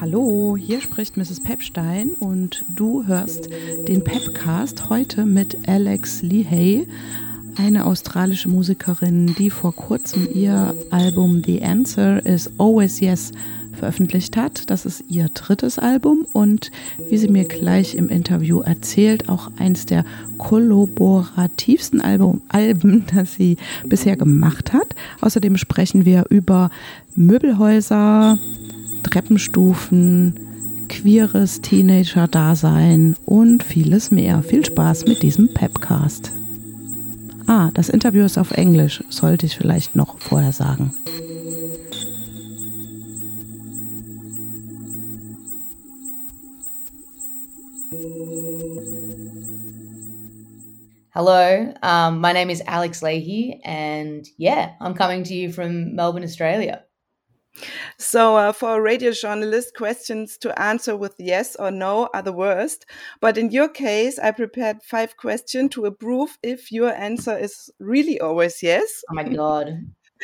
Hallo, hier spricht Mrs. Pepstein und du hörst den Pepcast heute mit Alex Lehey, eine australische Musikerin, die vor kurzem ihr Album The Answer is Always Yes veröffentlicht hat. Das ist ihr drittes Album und wie sie mir gleich im Interview erzählt, auch eins der kollaborativsten Album, Alben, das sie bisher gemacht hat. Außerdem sprechen wir über Möbelhäuser, Treppenstufen, queeres Teenager-Dasein und vieles mehr. Viel Spaß mit diesem Pepcast. Ah, das Interview ist auf Englisch, sollte ich vielleicht noch vorher sagen. Hello, um, my name is Alex Leahy, and yeah, I'm coming to you from Melbourne, Australia. So, uh, for a radio journalist, questions to answer with yes or no are the worst. But in your case, I prepared five questions to approve if your answer is really always yes. Oh my god!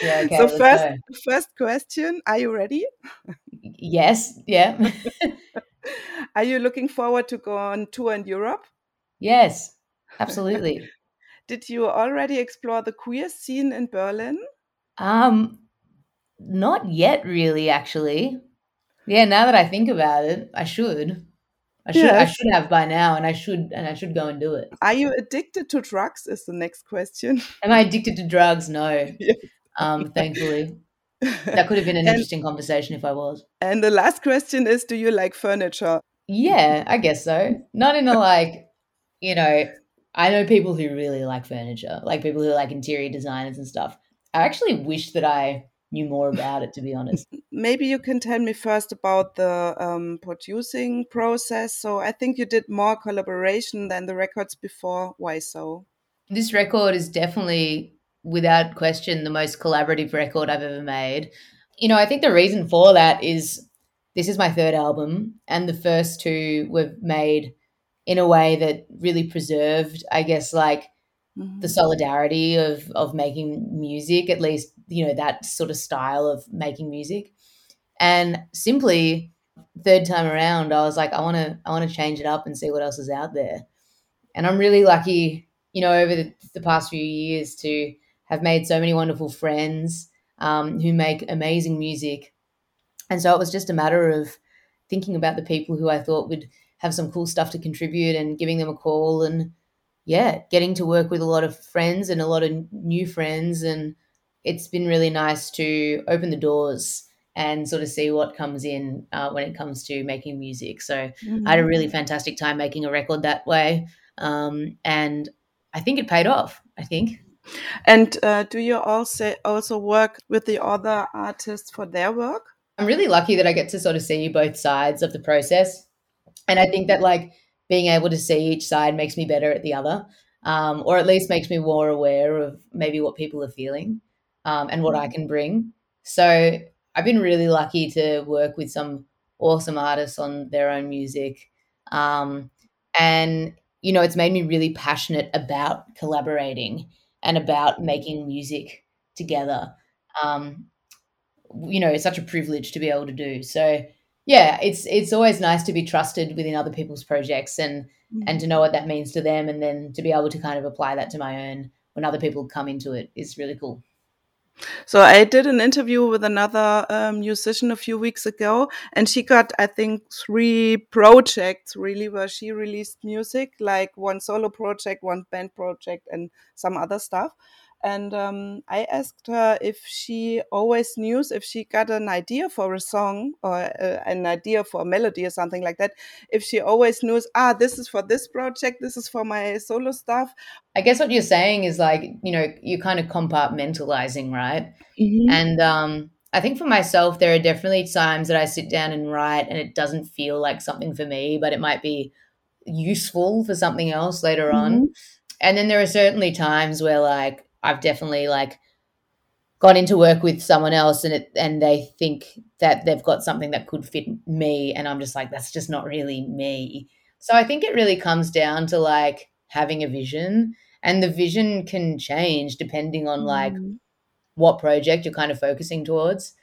Yeah. Okay, so first, go. first question: Are you ready? Yes. Yeah. are you looking forward to go on tour in Europe? Yes, absolutely. Did you already explore the queer scene in Berlin? Um, not yet, really. Actually, yeah. Now that I think about it, I should. I should. I should have by now, and I should. And I should go and do it. Are you addicted to drugs? Is the next question. Am I addicted to drugs? No. Yes. Um, thankfully. That could have been an and, interesting conversation if I was. And the last question is Do you like furniture? Yeah, I guess so. Not in a like, you know, I know people who really like furniture, like people who like interior designers and stuff. I actually wish that I knew more about it, to be honest. Maybe you can tell me first about the um, producing process. So I think you did more collaboration than the records before. Why so? This record is definitely, without question, the most collaborative record I've ever made. You know, I think the reason for that is this is my third album, and the first two were made in a way that really preserved, I guess, like mm-hmm. the solidarity of of making music, at least you know that sort of style of making music. And simply, third time around, I was like, I want to I want to change it up and see what else is out there. And I'm really lucky, you know, over the, the past few years to have made so many wonderful friends um, who make amazing music. And so it was just a matter of thinking about the people who I thought would have some cool stuff to contribute and giving them a call and yeah, getting to work with a lot of friends and a lot of new friends. And it's been really nice to open the doors and sort of see what comes in uh, when it comes to making music. So mm-hmm. I had a really mm-hmm. fantastic time making a record that way. Um, and I think it paid off, I think. And uh, do you also also work with the other artists for their work? I'm really lucky that I get to sort of see both sides of the process. And I think that like being able to see each side makes me better at the other, um, or at least makes me more aware of maybe what people are feeling um, and what I mm. can bring. So I've been really lucky to work with some awesome artists on their own music. Um, and, you know, it's made me really passionate about collaborating and about making music together. Um, you know, it's such a privilege to be able to do. So, yeah, it's it's always nice to be trusted within other people's projects and mm-hmm. and to know what that means to them, and then to be able to kind of apply that to my own when other people come into it is really cool. So I did an interview with another um, musician a few weeks ago, and she got, I think, three projects really where she released music, like one solo project, one band project, and some other stuff. And um, I asked her if she always knew if she got an idea for a song or uh, an idea for a melody or something like that. If she always knew, ah, this is for this project, this is for my solo stuff. I guess what you're saying is like, you know, you're kind of compartmentalizing, right? Mm-hmm. And um, I think for myself, there are definitely times that I sit down and write and it doesn't feel like something for me, but it might be useful for something else later mm-hmm. on. And then there are certainly times where like I've definitely like gone into work with someone else and it and they think that they've got something that could fit me and I'm just like that's just not really me. So I think it really comes down to like having a vision and the vision can change depending on like mm. what project you're kind of focusing towards.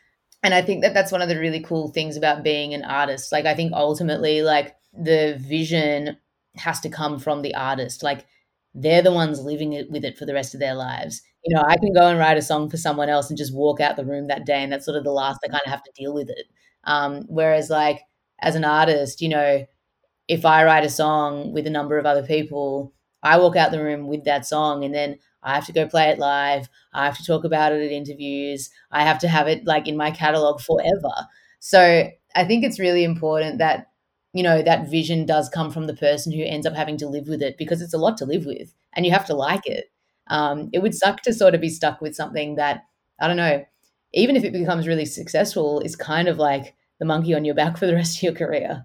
and I think that that's one of the really cool things about being an artist. Like, I think ultimately, like, the vision has to come from the artist. Like, they're the ones living it with it for the rest of their lives. You know, I can go and write a song for someone else and just walk out the room that day, and that's sort of the last I kind of have to deal with it. Um, whereas, like, as an artist, you know, if I write a song with a number of other people, I walk out the room with that song and then I have to go play it live. I have to talk about it at interviews. I have to have it like in my catalog forever. So I think it's really important that, you know, that vision does come from the person who ends up having to live with it because it's a lot to live with and you have to like it. Um, it would suck to sort of be stuck with something that, I don't know, even if it becomes really successful, is kind of like the monkey on your back for the rest of your career.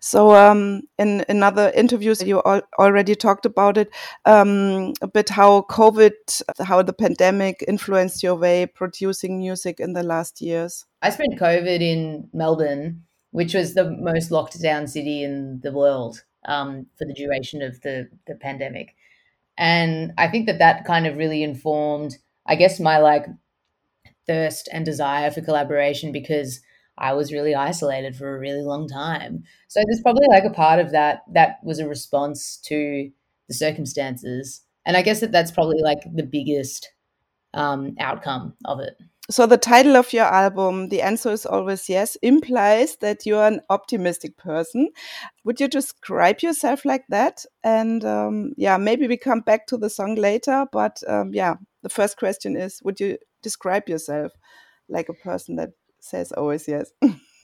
So, um, in another interviews, you al already talked about it um, a bit how COVID, how the pandemic influenced your way producing music in the last years. I spent COVID in Melbourne, which was the most locked down city in the world um, for the duration of the, the pandemic. And I think that that kind of really informed, I guess, my like thirst and desire for collaboration because I was really isolated for a really long time. So there's probably like a part of that that was a response to the circumstances. And I guess that that's probably like the biggest um, outcome of it. So the title of your album, The Answer is Always Yes, implies that you're an optimistic person. Would you describe yourself like that? And um, yeah, maybe we come back to the song later. But um, yeah, the first question is, would you describe yourself like a person that says always yes.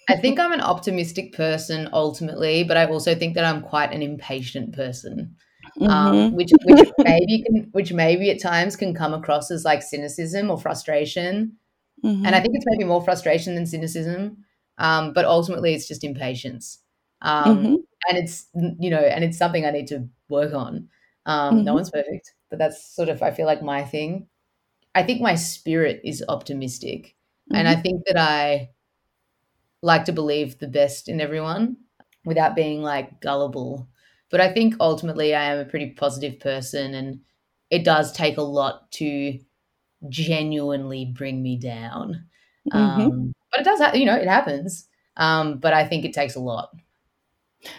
I think I'm an optimistic person ultimately, but I also think that I'm quite an impatient person. Um, mm-hmm. Um, which which maybe can which maybe at times can come across as like cynicism or frustration. Mm-hmm. And I think it's maybe more frustration than cynicism. Um, but ultimately it's just impatience. Um, mm-hmm. and it's you know, and it's something I need to work on. Um, no mm-hmm. one's perfect, but that's sort of I feel like my thing. I think my spirit is optimistic. And I mm-hmm. think that I like to believe the best in everyone without being like gullible. But I think ultimately I am a pretty positive person and it does take a lot to genuinely bring me down. Mm-hmm. Um, but it does, ha- you know, it happens. Um, but I think it takes a lot.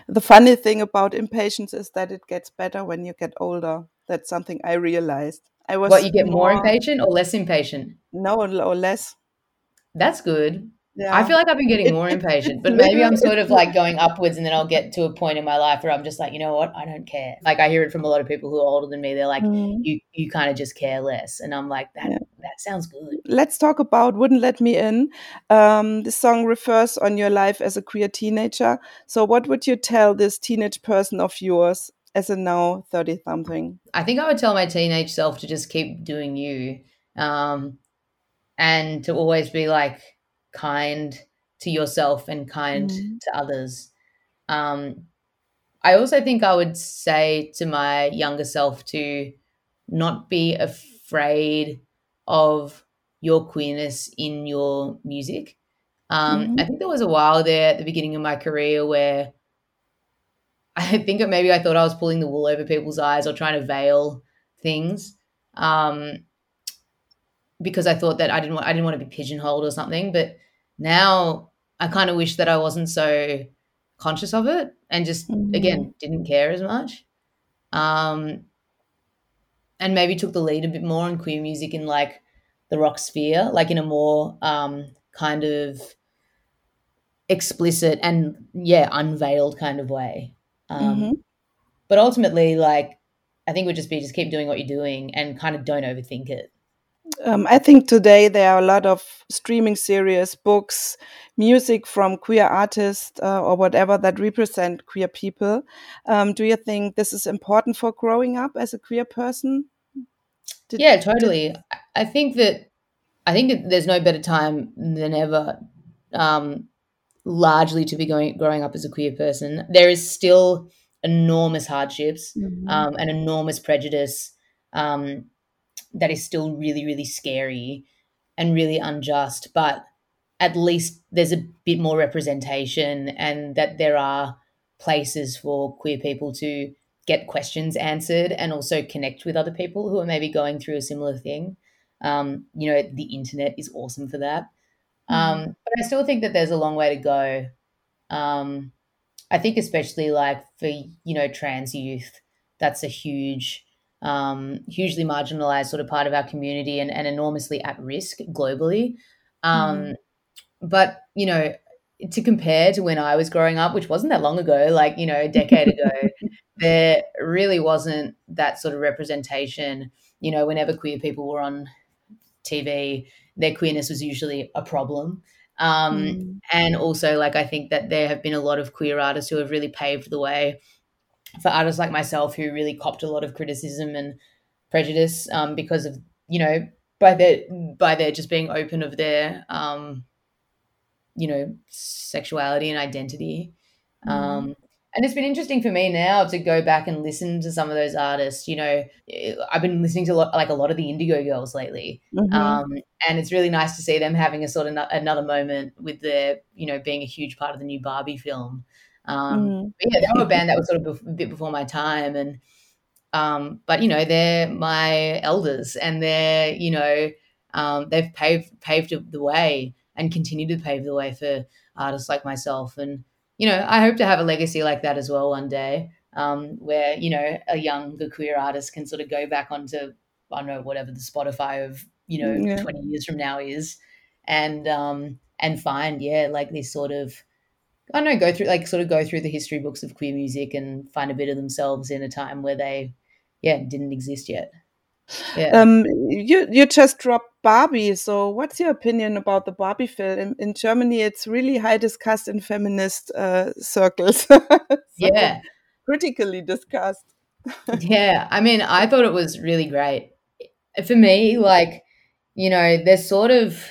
The funny thing about impatience is that it gets better when you get older. That's something I realized. I was what you get more, more impatient or less impatient? No, or less. That's good. Yeah. I feel like I've been getting more impatient, but maybe I'm sort of like going upwards and then I'll get to a point in my life where I'm just like, you know what? I don't care. Like I hear it from a lot of people who are older than me. They're like, mm. you you kind of just care less. And I'm like, that yeah. that sounds good. Let's talk about Wouldn't Let Me In. Um, the song refers on your life as a queer teenager. So what would you tell this teenage person of yours as a now 30 something? I think I would tell my teenage self to just keep doing you. Um, and to always be like kind to yourself and kind mm. to others. Um, I also think I would say to my younger self to not be afraid of your queerness in your music. Um, mm-hmm. I think there was a while there at the beginning of my career where I think maybe I thought I was pulling the wool over people's eyes or trying to veil things. Um, because I thought that I didn't want I didn't want to be pigeonholed or something. But now I kind of wish that I wasn't so conscious of it and just mm-hmm. again didn't care as much. Um, and maybe took the lead a bit more on queer music in like the rock sphere, like in a more um, kind of explicit and yeah, unveiled kind of way. Um, mm-hmm. But ultimately, like I think it would just be just keep doing what you're doing and kind of don't overthink it. Um, I think today there are a lot of streaming series, books, music from queer artists uh, or whatever that represent queer people. Um, do you think this is important for growing up as a queer person? Did, yeah, totally. Did... I think that I think there's no better time than ever, um, largely to be going growing up as a queer person. There is still enormous hardships mm-hmm. Um, and enormous prejudice. Um, that is still really, really scary and really unjust. But at least there's a bit more representation and that there are places for queer people to get questions answered and also connect with other people who are maybe going through a similar thing. Um, you know, the internet is awesome for that. Um, but I still think that there's a long way to go. Um, I think especially like for you know trans youth, that's a huge, um, hugely marginalized sort of part of our community and, and enormously at risk globally. Um, mm. But you know, to compare to when I was growing up, which wasn't that long ago, like you know, a decade ago, there really wasn't that sort of representation. You know, whenever queer people were on TV, their queerness was usually a problem. Um, mm. And also, like, I think that there have been a lot of queer artists who have really paved the way for artists like myself who really copped a lot of criticism and prejudice um, because of, you know, by their by their just being open of their, um, you know, sexuality and identity. Mm. Um, and it's been interesting for me now to go back and listen to some of those artists. You know, I've been listening to lot like a lot of the Indigo Girls lately, mm-hmm. um, and it's really nice to see them having a sort of no- another moment with their, you know, being a huge part of the new Barbie film. Um, mm-hmm. yeah, they were a band that was sort of a bit before my time, and um, but you know, they're my elders, and they're you know, um, they've paved paved the way and continue to pave the way for artists like myself and you know, I hope to have a legacy like that as well one day, um, where you know a younger queer artist can sort of go back onto I don't know whatever the Spotify of you know yeah. twenty years from now is, and um, and find yeah like this sort of I don't know go through like sort of go through the history books of queer music and find a bit of themselves in a time where they yeah didn't exist yet. Yeah. Um, you you just dropped Barbie, so what's your opinion about the Barbie film in, in Germany? It's really high discussed in feminist uh, circles. so yeah, critically discussed. yeah, I mean, I thought it was really great. For me, like you know, there's sort of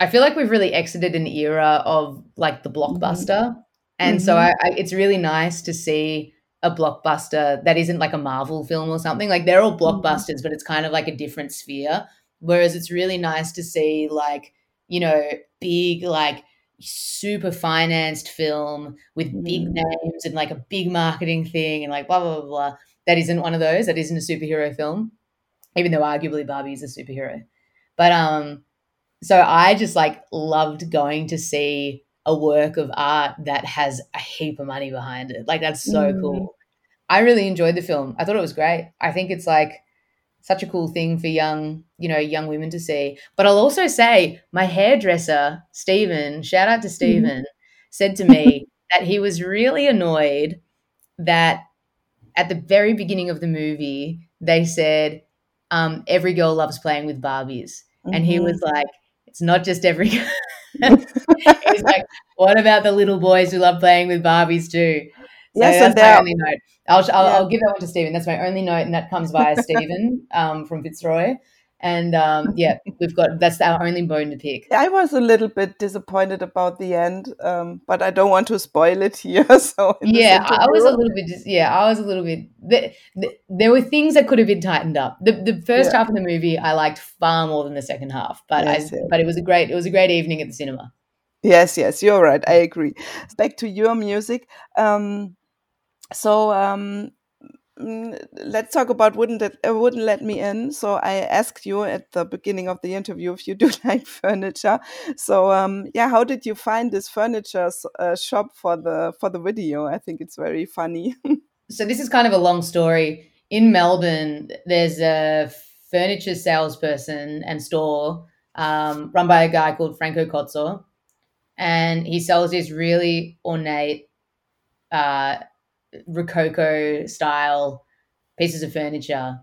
I feel like we've really exited an era of like the mm-hmm. blockbuster, mm-hmm. and mm-hmm. so I, I, it's really nice to see a blockbuster that isn't like a Marvel film or something. Like they're all mm-hmm. blockbusters, but it's kind of like a different sphere. Whereas it's really nice to see like, you know, big, like super financed film with big mm. names and like a big marketing thing and like blah, blah, blah, blah. That isn't one of those. That isn't a superhero film, even though arguably Barbie is a superhero. But um, so I just like loved going to see a work of art that has a heap of money behind it. Like that's so mm. cool. I really enjoyed the film. I thought it was great. I think it's like such a cool thing for young, you know, young women to see. But I'll also say my hairdresser, Stephen, shout out to mm-hmm. Stephen, said to me that he was really annoyed that at the very beginning of the movie, they said, um, every girl loves playing with Barbies. Mm-hmm. And he mm-hmm. was like, it's not just every. He's like, what about the little boys who love playing with Barbies too? So yes, that's my only note. I'll, I'll, yeah. I'll, give that one to Stephen. That's my only note, and that comes via Stephen um, from Fitzroy. And um, yeah, we've got that's our only bone to pick. I was a little bit disappointed about the end, um, but I don't want to spoil it here. So yeah, I was a little bit. Just, yeah, I was a little bit. The, the, there were things that could have been tightened up. The the first yeah. half of the movie I liked far more than the second half, but yes, I yes. but it was a great it was a great evening at the cinema. Yes, yes, you're right. I agree. Back to your music. Um, so um, let's talk about wouldn't it uh, wouldn't let me in. So i asked you at the beginning of the interview if you do like furniture. So um, yeah how did you find this furniture uh, shop for the for the video? I think it's very funny. So this is kind of a long story. In melbourne there's a furniture salesperson and store um, run by a guy called franco cozzo and he sells these really ornate uh, rococo style pieces of furniture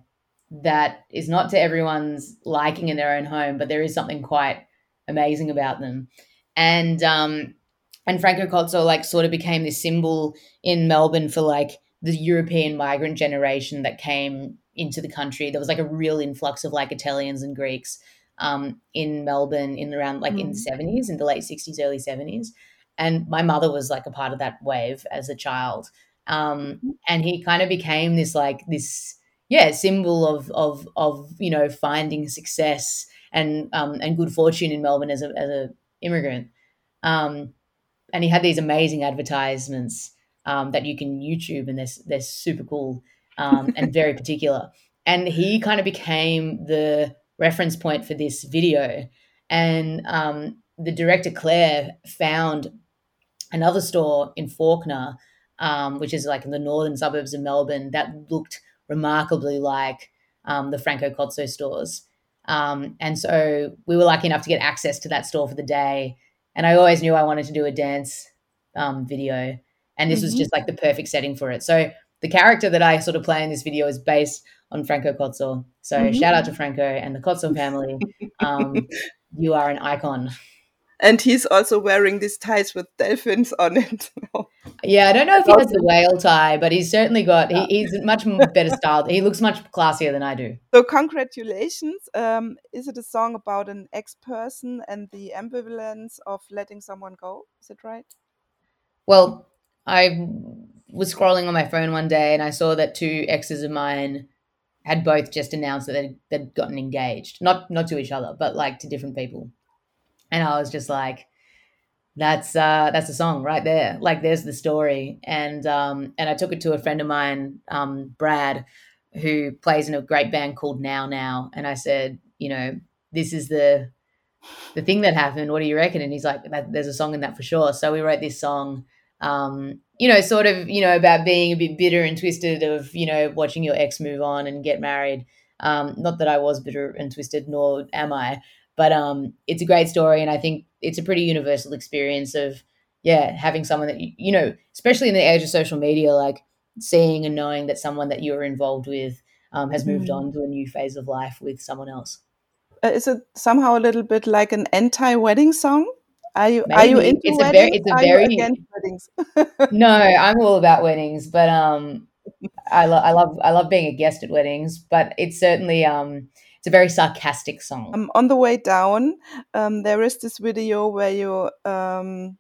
that is not to everyone's liking in their own home, but there is something quite amazing about them. And um, and Franco Cozzo like sort of became this symbol in Melbourne for like the European migrant generation that came into the country. There was like a real influx of like Italians and Greeks um, in Melbourne in around like mm. in the mm. seventies, in the late sixties, early seventies. And my mother was like a part of that wave as a child. Um, mm-hmm. and he kind of became this like this yeah symbol of of of you know finding success and um, and good fortune in Melbourne as a as a immigrant. Um, and he had these amazing advertisements um, that you can YouTube, and they're they're super cool um, and very particular. And he kind of became the reference point for this video. And um, the director Claire found another store in Fawkner, um, which is like in the northern suburbs of Melbourne, that looked remarkably like um, the Franco Cozzo stores. Um, and so we were lucky enough to get access to that store for the day. And I always knew I wanted to do a dance um, video. And this mm-hmm. was just like the perfect setting for it. So the character that I sort of play in this video is based on Franco Cozzo. So mm-hmm. shout out to Franco and the Cozzo family. Um, you are an icon. And he's also wearing these ties with dolphins on it. yeah, I don't know if he has the whale tie, but he's certainly got. He, he's much better styled. He looks much classier than I do. So congratulations! Um, is it a song about an ex-person and the ambivalence of letting someone go? Is it right? Well, I was scrolling on my phone one day and I saw that two exes of mine had both just announced that they'd, they'd gotten engaged, not not to each other, but like to different people. And I was just like, that's uh that's a song right there. Like there's the story. And um and I took it to a friend of mine, um, Brad, who plays in a great band called Now Now. And I said, you know, this is the the thing that happened. What do you reckon? And he's like, there's a song in that for sure. So we wrote this song um, you know, sort of, you know, about being a bit bitter and twisted of, you know, watching your ex move on and get married. Um, not that I was bitter and twisted, nor am I, but um, it's a great story, and I think it's a pretty universal experience of, yeah, having someone that you, you know, especially in the age of social media, like seeing and knowing that someone that you're involved with um, has moved mm. on to a new phase of life with someone else. Uh, is it somehow a little bit like an anti-wedding song? Are you Maybe. are you into it's weddings? A very, it's a very, against weddings? no, I'm all about weddings, but um, I love I love I love being a guest at weddings, but it's certainly um, it's a very sarcastic song. Um, on the way down, um, there is this video where you um,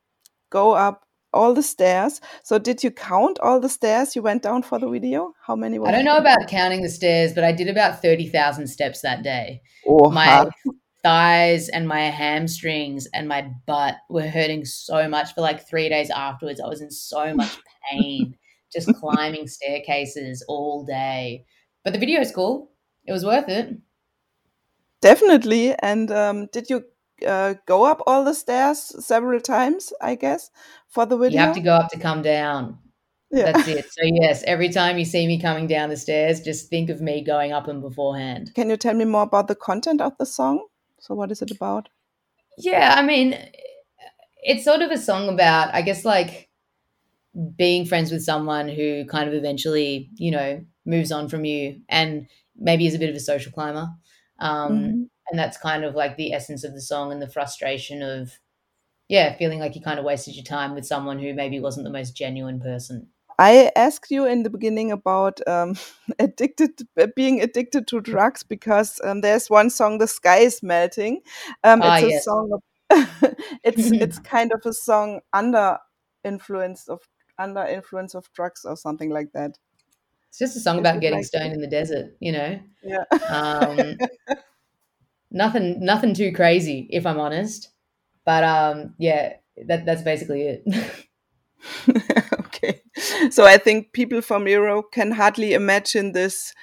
go up all the stairs. So did you count all the stairs you went down for the video? How many? Were? I don't know about counting the stairs, but I did about thirty thousand steps that day. Oh, my thighs and my hamstrings and my butt were hurting so much for like three days afterwards. I was in so much pain, just climbing staircases all day. But the video is cool. It was worth it. Definitely. And um, did you uh, go up all the stairs several times, I guess, for the video? You have to go up to come down. Yeah. That's it. So yes, every time you see me coming down the stairs, just think of me going up them beforehand. Can you tell me more about the content of the song? So, what is it about? Yeah, I mean, it's sort of a song about, I guess, like being friends with someone who kind of eventually, you know, moves on from you and maybe is a bit of a social climber. Um, mm-hmm. And that's kind of like the essence of the song and the frustration of, yeah, feeling like you kind of wasted your time with someone who maybe wasn't the most genuine person. I asked you in the beginning about um, addicted, uh, being addicted to drugs because um, there's one song, "The Sky Is Melting." Um, ah, it's a yes. song. Of, it's it's kind of a song under influence of under influence of drugs or something like that. It's just a song about getting stoned in the desert, you know. Yeah. Um, nothing, nothing too crazy, if I'm honest. But um, yeah, that that's basically it. okay. So I think people from Europe can hardly imagine this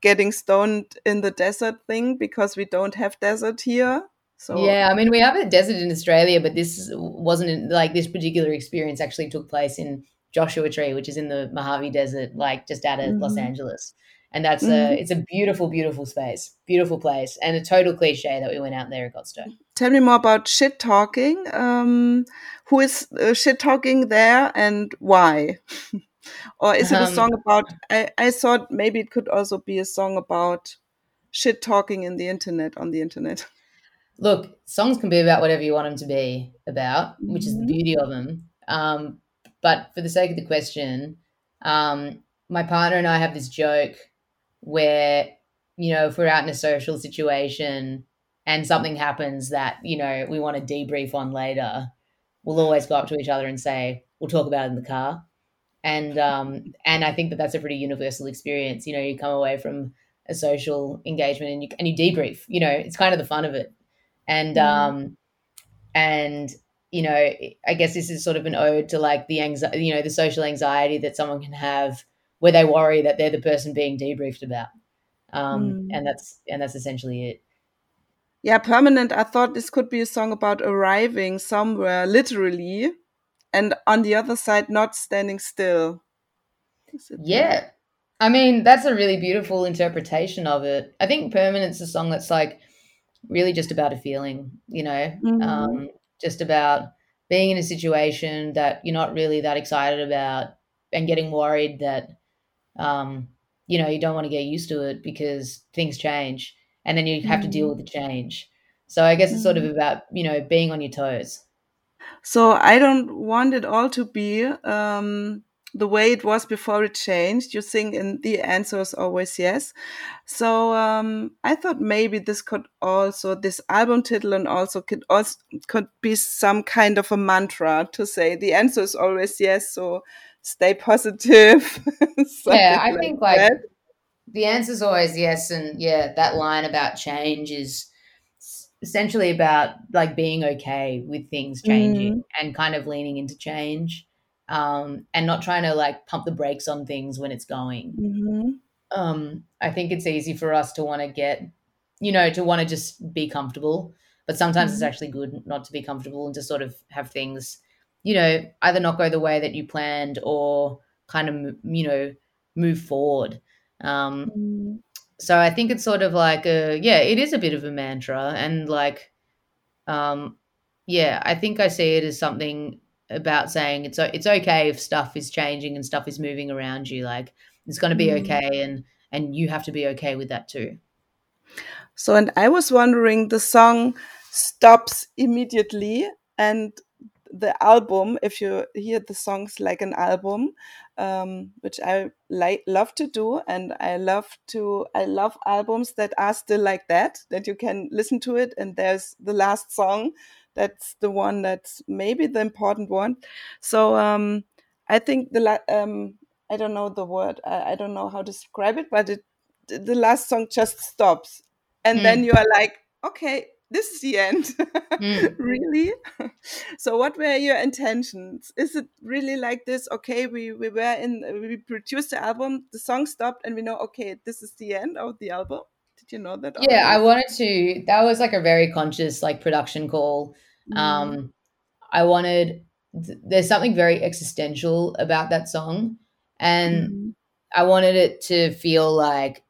getting stoned in the desert thing because we don't have desert here. So yeah, I mean we have a desert in Australia, but this wasn't in, like this particular experience actually took place in Joshua Tree, which is in the Mojave Desert, like just out of mm-hmm. Los Angeles and that's mm-hmm. a it's a beautiful beautiful space beautiful place and a total cliche that we went out there and got stoned tell me more about shit talking um, who is uh, shit talking there and why or is it a um, song about I, I thought maybe it could also be a song about shit talking in the internet on the internet look songs can be about whatever you want them to be about which is the mm-hmm. beauty of them um, but for the sake of the question um, my partner and i have this joke where you know if we're out in a social situation and something happens that you know we want to debrief on later we'll always go up to each other and say we'll talk about it in the car. And um and i think that that's a pretty universal experience. You know you come away from a social engagement and you and you debrief you know it's kind of the fun of it. And mm. um and you know i guess this is sort of an ode to like the anxiety you know the social anxiety that someone can have where they worry that they're the person being debriefed about. Um, mm. And that's and that's essentially it. yeah, permanent. I thought this could be a song about arriving somewhere, literally, and on the other side, not standing still. Yeah. I mean, that's a really beautiful interpretation of it. I think Permanent's a song that's like really just about a feeling, you know, mm-hmm. um, just about being in a situation that you're not really that excited about and getting worried that, um, you know, you don't want to get used to it because things change and then you have mm-hmm. to deal mm-hmm. with the change. So I guess it's sort of mm-hmm. about, you know, being on your toes. So I don't want it all to be um, the way it was before it changed. You think, and the answer is always yes. So um, I thought maybe this could also this album title and also could also could be some kind of a mantra to say the answer is always yes. So stay positive. yeah, I like think like that. the answer is always yes, and yeah, that line about change is essentially about like being okay with things changing mm. and kind of leaning into change um, and not trying to like pump the brakes on things when it's going. Mm-hmm. Um, I think it's easy for us to want to get, you know, to want to just be comfortable, but sometimes mm-hmm. it's actually good not to be comfortable and to sort of have things, you know, either not go the way that you planned or kind of, you know, move forward. Um, mm-hmm. So I think it's sort of like a, yeah, it is a bit of a mantra and like, um, yeah, I think I see it as something about saying it's it's okay if stuff is changing and stuff is moving around you. Like it's going to be mm. okay, and and you have to be okay with that too. So, and I was wondering, the song stops immediately, and the album, if you hear the songs like an album, um, which I like love to do, and I love to I love albums that are still like that, that you can listen to it, and there's the last song that's the one that's maybe the important one. So um, I think the um, I don't know the word. I, I, don't know how to describe it, but it the last song just stops, and mm. then you are like, okay, this is the end. mm. really? so what were your intentions? Is it really like this? Okay, we, we were in we produced the album, the song stopped and we know okay, this is the end of the album. Did you know that? Already? Yeah, I wanted to that was like a very conscious like production call Mm. Um, I wanted, there's something very existential about that song. And mm. I wanted it to feel like,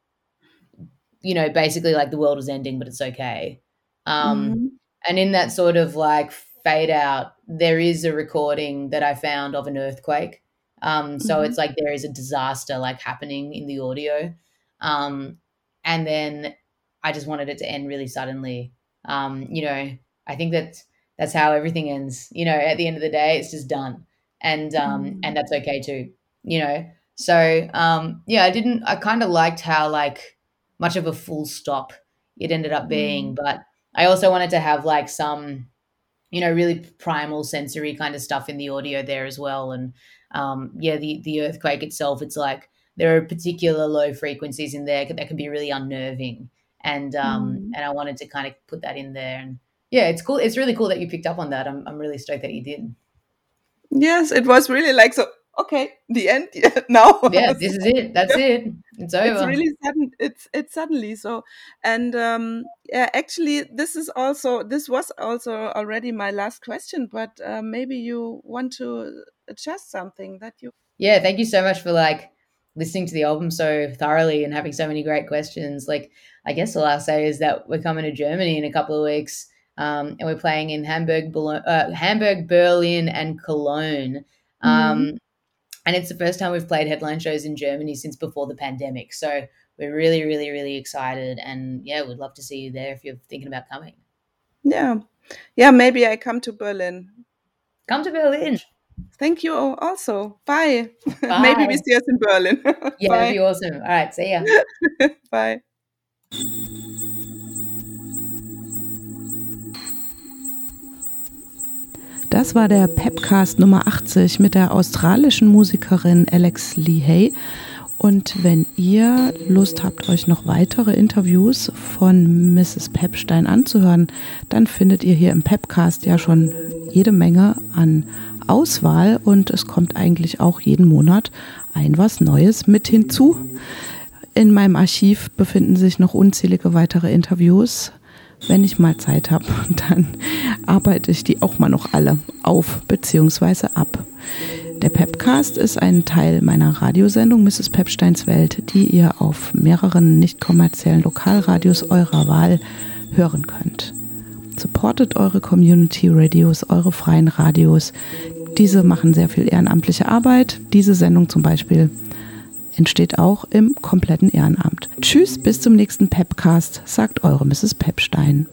you know, basically like the world is ending, but it's okay. Um, mm. And in that sort of like fade out, there is a recording that I found of an earthquake. Um, so mm-hmm. it's like there is a disaster like happening in the audio. Um, and then I just wanted it to end really suddenly. Um, you know, I think that that's how everything ends. You know, at the end of the day, it's just done, and um, mm. and that's okay too. You know, so um, yeah, I didn't. I kind of liked how like much of a full stop it ended up being, mm. but I also wanted to have like some, you know, really primal sensory kind of stuff in the audio there as well. And um, yeah, the the earthquake itself, it's like there are particular low frequencies in there that can be really unnerving, and um, mm. and I wanted to kind of put that in there and yeah, it's cool. It's really cool that you picked up on that. I'm, I'm really stoked that you did. Yes, it was really like so. Okay, the end. Yeah, now. Yeah, this is it. That's it. It's over. It's really sudden. It's it's suddenly so, and um, yeah, actually, this is also this was also already my last question, but uh, maybe you want to adjust something that you. Yeah, thank you so much for like listening to the album so thoroughly and having so many great questions. Like, I guess all I'll say is that we're coming to Germany in a couple of weeks um, and we're playing in Hamburg, uh, Hamburg, Berlin, and Cologne. Um, mm. And it's the first time we've played headline shows in Germany since before the pandemic. So we're really, really, really excited. And yeah, we'd love to see you there if you're thinking about coming. Yeah. Yeah, maybe I come to Berlin. Come to Berlin. Thank you also. Bye. Bye. maybe we see us in Berlin. yeah, that'd be awesome. All right, see ya. Bye. Das war der Pepcast Nummer 80 mit der australischen Musikerin Alex Lee Hay. Und wenn ihr Lust habt, euch noch weitere Interviews von Mrs. Pepstein anzuhören, dann findet ihr hier im Pepcast ja schon jede Menge an Auswahl und es kommt eigentlich auch jeden Monat ein was Neues mit hinzu. In meinem Archiv befinden sich noch unzählige weitere Interviews Wenn ich mal Zeit habe, dann arbeite ich die auch mal noch alle auf bzw. ab. Der Pepcast ist ein Teil meiner Radiosendung Mrs. Pepsteins Welt, die ihr auf mehreren nicht kommerziellen Lokalradios eurer Wahl hören könnt. Supportet eure Community Radios, eure freien Radios. Diese machen sehr viel ehrenamtliche Arbeit. Diese Sendung zum Beispiel entsteht auch im kompletten Ehrenamt. Tschüss, bis zum nächsten Pepcast, sagt eure Mrs. Pepstein.